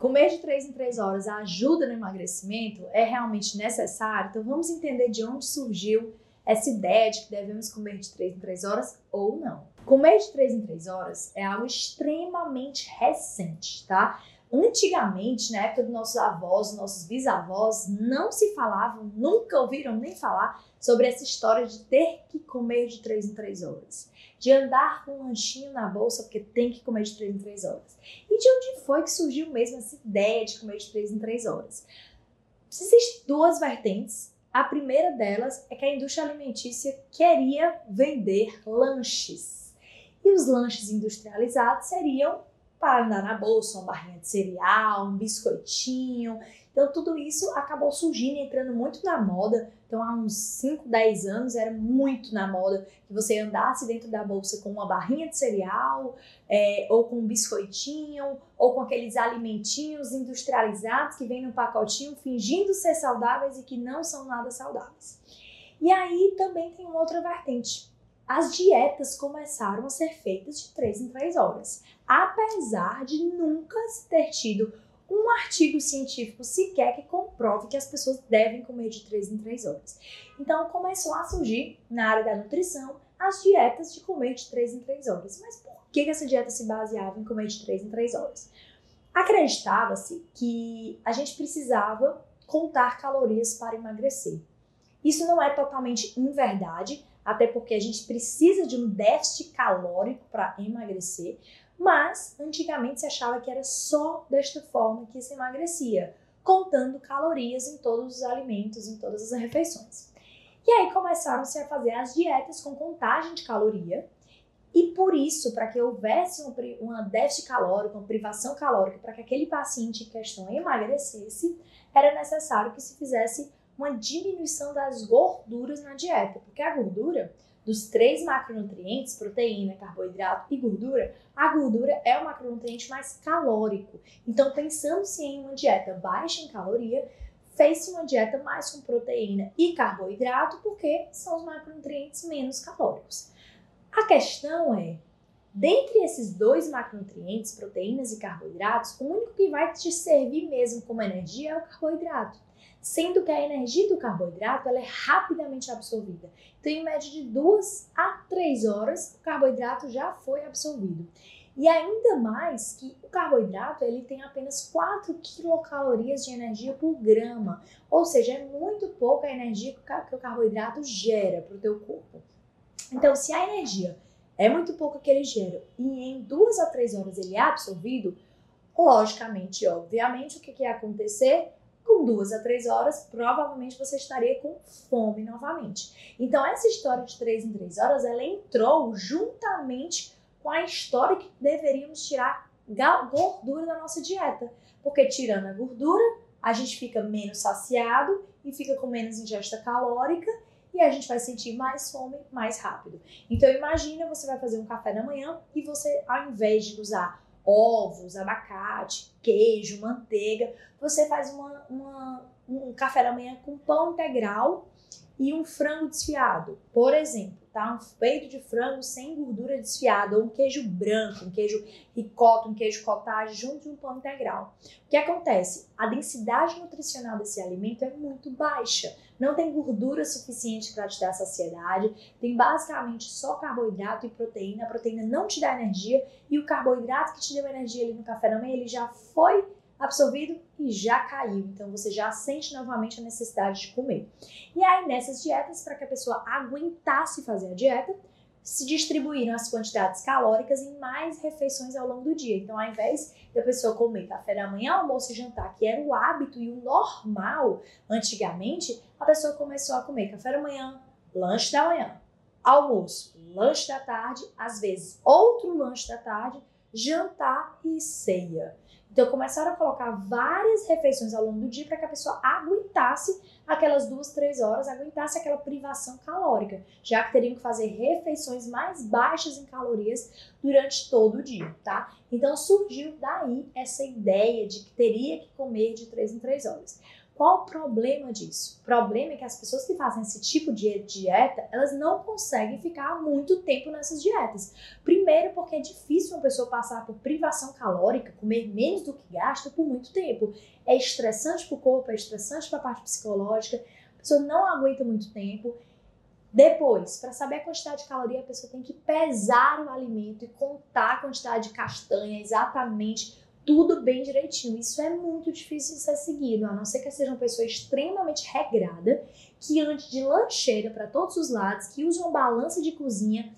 Comer de 3 em 3 horas ajuda no emagrecimento? É realmente necessário? Então vamos entender de onde surgiu essa ideia de que devemos comer de 3 em 3 horas ou não. Comer de 3 em 3 horas é algo extremamente recente, tá? Antigamente, na época dos nossos avós, nossos bisavós, não se falavam, nunca ouviram nem falar sobre essa história de ter que comer de 3 em 3 horas. De andar com um lanchinho na bolsa porque tem que comer de 3 em 3 horas. E de onde foi que surgiu mesmo essa ideia de comer de 3 em 3 horas? Existem duas vertentes. A primeira delas é que a indústria alimentícia queria vender lanches. E os lanches industrializados seriam para andar na bolsa, uma barrinha de cereal, um biscoitinho. Então, tudo isso acabou surgindo, entrando muito na moda. Então, há uns 5, 10 anos era muito na moda que você andasse dentro da bolsa com uma barrinha de cereal, é, ou com um biscoitinho, ou com aqueles alimentinhos industrializados que vêm no pacotinho fingindo ser saudáveis e que não são nada saudáveis. E aí também tem uma outra vertente as dietas começaram a ser feitas de 3 em 3 horas, apesar de nunca ter tido um artigo científico sequer que comprove que as pessoas devem comer de 3 em 3 horas. Então começou a surgir na área da nutrição as dietas de comer de 3 em 3 horas. Mas por que essa dieta se baseava em comer de 3 em 3 horas? Acreditava-se que a gente precisava contar calorias para emagrecer. Isso não é totalmente inverdade, até porque a gente precisa de um déficit calórico para emagrecer, mas antigamente se achava que era só desta forma que se emagrecia, contando calorias em todos os alimentos, em todas as refeições. E aí começaram-se a fazer as dietas com contagem de caloria, e por isso, para que houvesse uma, uma déficit calórico, uma privação calórica, para que aquele paciente em questão emagrecesse, era necessário que se fizesse uma diminuição das gorduras na dieta, porque a gordura, dos três macronutrientes, proteína, carboidrato e gordura, a gordura é o macronutriente mais calórico. Então, pensando-se em uma dieta baixa em caloria, fez-se uma dieta mais com proteína e carboidrato, porque são os macronutrientes menos calóricos. A questão é, dentre esses dois macronutrientes, proteínas e carboidratos, o único que vai te servir mesmo como energia é o carboidrato sendo que a energia do carboidrato ela é rapidamente absorvida. Então, em média de duas a três horas, o carboidrato já foi absorvido. E ainda mais que o carboidrato ele tem apenas 4 quilocalorias de energia por grama, ou seja, é muito pouca a energia que o carboidrato gera para o teu corpo. Então, se a energia é muito pouca que ele gera e em duas a três horas ele é absorvido, logicamente, obviamente, o que, que ia acontecer? Com duas a três horas, provavelmente você estaria com fome novamente. Então, essa história de três em três horas, ela entrou juntamente com a história que deveríamos tirar gordura da nossa dieta. Porque tirando a gordura, a gente fica menos saciado e fica com menos ingesta calórica e a gente vai sentir mais fome mais rápido. Então imagina você vai fazer um café da manhã e você ao invés de usar ovos, abacate, queijo, manteiga. Você faz uma, uma, um café da manhã com pão integral e um frango desfiado, por exemplo, tá? Um peito de frango sem gordura desfiada, ou um queijo branco, um queijo ricota, um queijo cottage junto de um pão integral. O que acontece? A densidade nutricional desse alimento é muito baixa, não tem gordura suficiente para te dar saciedade, tem basicamente só carboidrato e proteína. A proteína não te dá energia e o carboidrato que te deu energia ali no café da manhã, ele já foi absorvido e já caiu. Então você já sente novamente a necessidade de comer. E aí nessas dietas, para que a pessoa aguentasse fazer a dieta, se distribuíram as quantidades calóricas em mais refeições ao longo do dia. Então, ao invés da pessoa comer café da manhã, almoço e jantar, que era o hábito e o normal antigamente, a pessoa começou a comer café da manhã, lanche da manhã, almoço, lanche da tarde, às vezes outro lanche da tarde, jantar e ceia. Então começaram a colocar várias refeições ao longo do dia para que a pessoa aguentasse aquelas duas, três horas, aguentasse aquela privação calórica, já que teriam que fazer refeições mais baixas em calorias durante todo o dia, tá? Então surgiu daí essa ideia de que teria que comer de três em três horas. Qual o problema disso? O problema é que as pessoas que fazem esse tipo de dieta, elas não conseguem ficar muito tempo nessas dietas. Primeiro, porque é difícil uma pessoa passar por privação calórica, comer menos do que gasta por muito tempo. É estressante para o corpo, é estressante para a parte psicológica. A pessoa não aguenta muito tempo. Depois, para saber a quantidade de caloria, a pessoa tem que pesar o alimento e contar a quantidade de castanha exatamente tudo bem direitinho. Isso é muito difícil de ser seguido, a não ser que seja uma pessoa extremamente regrada, que ande de lancheira para todos os lados, que use uma balança de cozinha.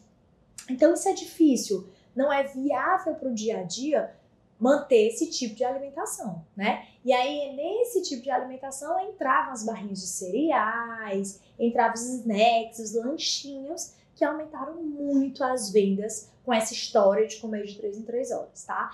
Então isso é difícil, não é viável para o dia a dia manter esse tipo de alimentação, né? E aí nesse tipo de alimentação entravam as barrinhas de cereais, entravam os snacks, os lanchinhos, que aumentaram muito as vendas com essa história de comer de 3 em 3 horas, tá?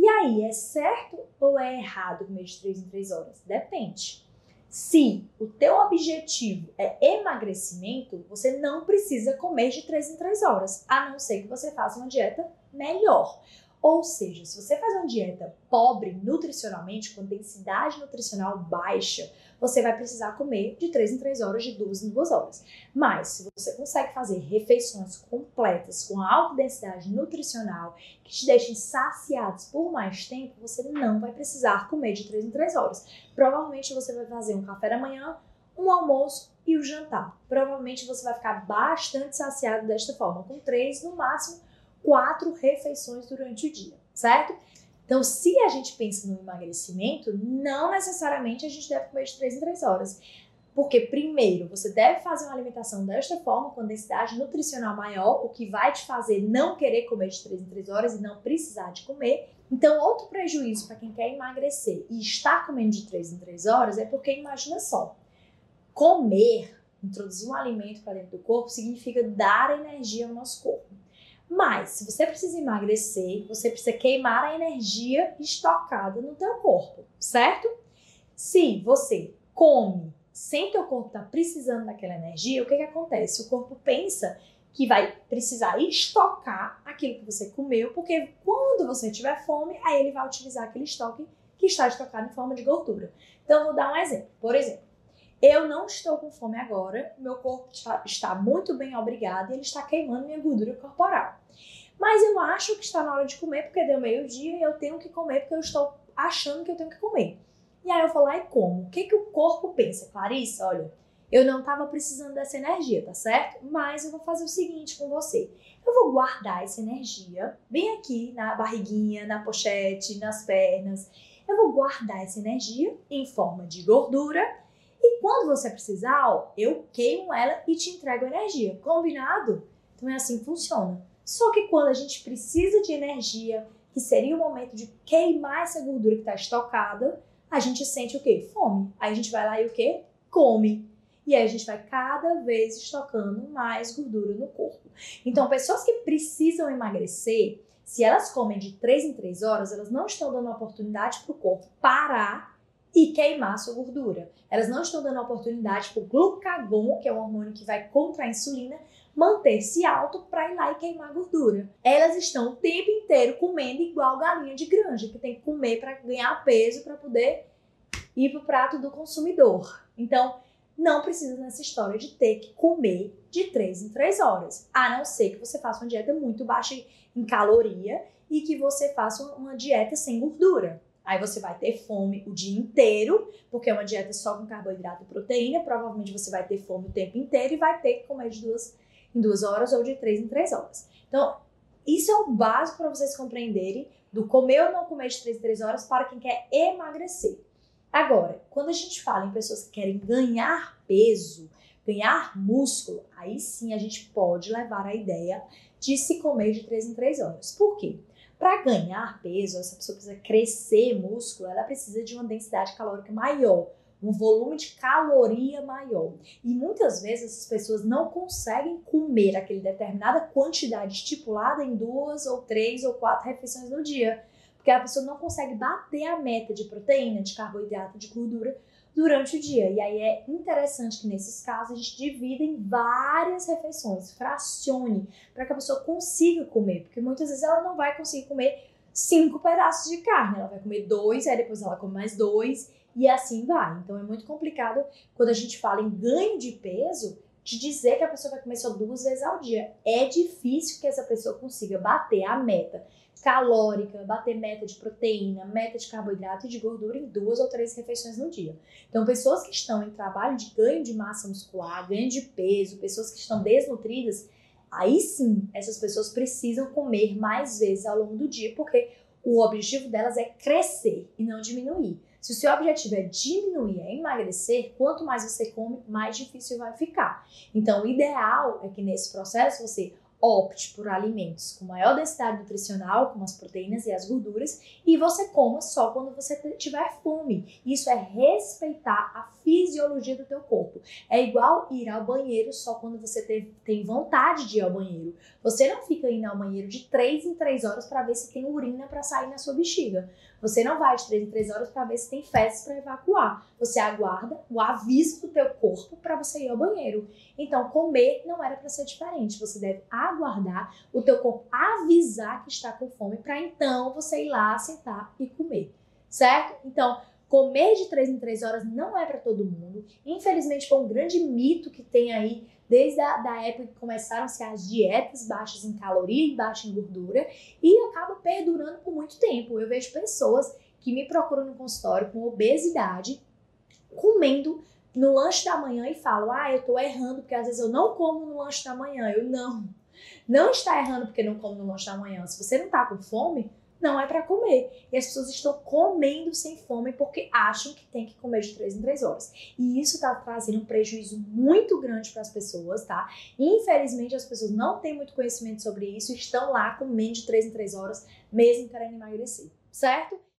E aí, é certo ou é errado comer de 3 em 3 horas? Depende. Se o teu objetivo é emagrecimento, você não precisa comer de 3 em 3 horas, a não ser que você faça uma dieta melhor. Ou seja, se você faz uma dieta pobre nutricionalmente, com densidade nutricional baixa, você vai precisar comer de 3 em 3 horas, de 2 em 2 horas. Mas se você consegue fazer refeições completas com alta densidade nutricional que te deixem saciados por mais tempo, você não vai precisar comer de 3 em 3 horas. Provavelmente você vai fazer um café da manhã, um almoço e o jantar. Provavelmente você vai ficar bastante saciado desta forma, com 3 no máximo quatro refeições durante o dia, certo? Então, se a gente pensa no emagrecimento, não necessariamente a gente deve comer de 3 em 3 horas. Porque, primeiro, você deve fazer uma alimentação desta forma, com densidade nutricional maior, o que vai te fazer não querer comer de 3 em 3 horas e não precisar de comer. Então, outro prejuízo para quem quer emagrecer e está comendo de 3 em 3 horas é porque, imagina só, comer, introduzir um alimento para dentro do corpo, significa dar energia ao nosso corpo. Mas, se você precisa emagrecer, você precisa queimar a energia estocada no teu corpo, certo? Se você come sem teu corpo estar tá precisando daquela energia, o que, que acontece? O corpo pensa que vai precisar estocar aquilo que você comeu, porque quando você tiver fome, aí ele vai utilizar aquele estoque que está estocado em forma de gordura. Então, vou dar um exemplo. Por exemplo, eu não estou com fome agora, meu corpo está, muito bem obrigado e ele está queimando minha gordura corporal. Mas eu acho que está na hora de comer porque deu meio-dia e eu tenho que comer porque eu estou achando que eu tenho que comer. E aí eu vou lá e como. O que, que o corpo pensa? Clarissa, olha, eu não estava precisando dessa energia, tá certo? Mas eu vou fazer o seguinte com você. Eu vou guardar essa energia bem aqui na barriguinha, na pochete, nas pernas. Eu vou guardar essa energia em forma de gordura quando você precisar, ó, eu queimo ela e te entrego energia. Combinado? Então é assim que funciona. Só que quando a gente precisa de energia, que seria o momento de queimar essa gordura que está estocada, a gente sente o quê? Fome. Aí a gente vai lá e o quê? Come. E aí a gente vai cada vez estocando mais gordura no corpo. Então, pessoas que precisam emagrecer, se elas comem de 3 em 3 horas, elas não estão dando oportunidade para o corpo parar e queimar sua gordura. Elas não estão dando oportunidade para o glucagon, que é o hormônio que vai contra a insulina, manter-se alto para ir lá e queimar gordura. Elas estão o tempo inteiro comendo igual galinha de granja, que tem que comer para ganhar peso para poder ir para o prato do consumidor. Então, não precisa nessa história de ter que comer de 3 em 3 horas, a não ser que você faça uma dieta muito baixa em caloria e que você faça uma dieta sem gordura. Aí você vai ter fome o dia inteiro, porque é uma dieta só com carboidrato e proteína. Provavelmente você vai ter fome o tempo inteiro e vai ter que comer de duas em duas horas ou de três em três horas. Então, isso é o básico para vocês compreenderem do comer ou não comer de três em três horas para quem quer emagrecer. Agora, quando a gente fala em pessoas que querem ganhar peso, ganhar músculo, aí sim a gente pode levar a ideia de se comer de três em três horas. Por quê? Para ganhar peso, essa pessoa precisa crescer músculo, ela precisa de uma densidade calórica maior, um volume de caloria maior. E muitas vezes essas pessoas não conseguem comer aquela determinada quantidade estipulada em duas ou três ou quatro refeições no dia, porque a pessoa não consegue bater a meta de proteína, de carboidrato, de gordura durante o dia. E aí é interessante que nesses casos a gente divida em várias refeições, fracione, para que a pessoa consiga comer, porque muitas vezes ela não vai conseguir comer cinco pedaços de carne. Ela vai comer dois, aí depois ela come mais dois e assim vai. Então é muito complicado quando a gente fala em ganho de peso de dizer que a pessoa vai comer só duas vezes ao dia. É difícil que essa pessoa consiga bater a meta calórica, bater meta de proteína, meta de carboidrato e de gordura em duas ou três refeições no dia. Então, pessoas que estão em trabalho de ganho de massa muscular, ganho de peso, pessoas que estão desnutridas, aí sim, essas pessoas precisam comer mais vezes ao longo do dia, porque o objetivo delas é crescer e não diminuir. Se o seu objetivo é diminuir, é emagrecer, quanto mais você come, mais difícil vai ficar. Então, o ideal é que nesse processo você opte por alimentos com maior densidade nutricional, como as proteínas e as gorduras, e você coma só quando você tiver fome. Isso é respeitar a fisiologia do teu corpo. É igual ir ao banheiro só quando você tem vontade de ir ao banheiro. Você não fica indo ao banheiro de 3 em 3 horas para ver se tem urina para sair na sua bexiga. Você não vai de 3 em 3 horas para ver se tem fezes para evacuar. Você aguarda o aviso do teu corpo para você ir ao banheiro. Então, comer não era para ser diferente. Você deve aguardar o teu corpo avisar que está com fome para então você ir lá sentar e comer. Certo? Então, comer de 3 em 3 horas não é para todo mundo. Infelizmente, foi um grande mito que tem aí desde a da época que começaram-se as dietas baixas em caloria e baixas em gordura e acaba perdurando por muito tempo. Eu vejo pessoas que me procuram no consultório com obesidade, comendo no lanche da manhã e falam: Ah, eu tô errando porque às vezes eu não como no lanche da manhã. Eu não. Não está errando porque não come no lanche da manhã. Se você não tá com fome, não é para comer. E as pessoas estão comendo sem fome porque acham que tem que comer de 3 em 3 horas. E isso está trazendo um prejuízo muito grande para as pessoas, tá? Infelizmente, as pessoas não têm muito conhecimento sobre isso e estão lá comendo de 3 em 3 horas, mesmo querendo emagrecer, certo?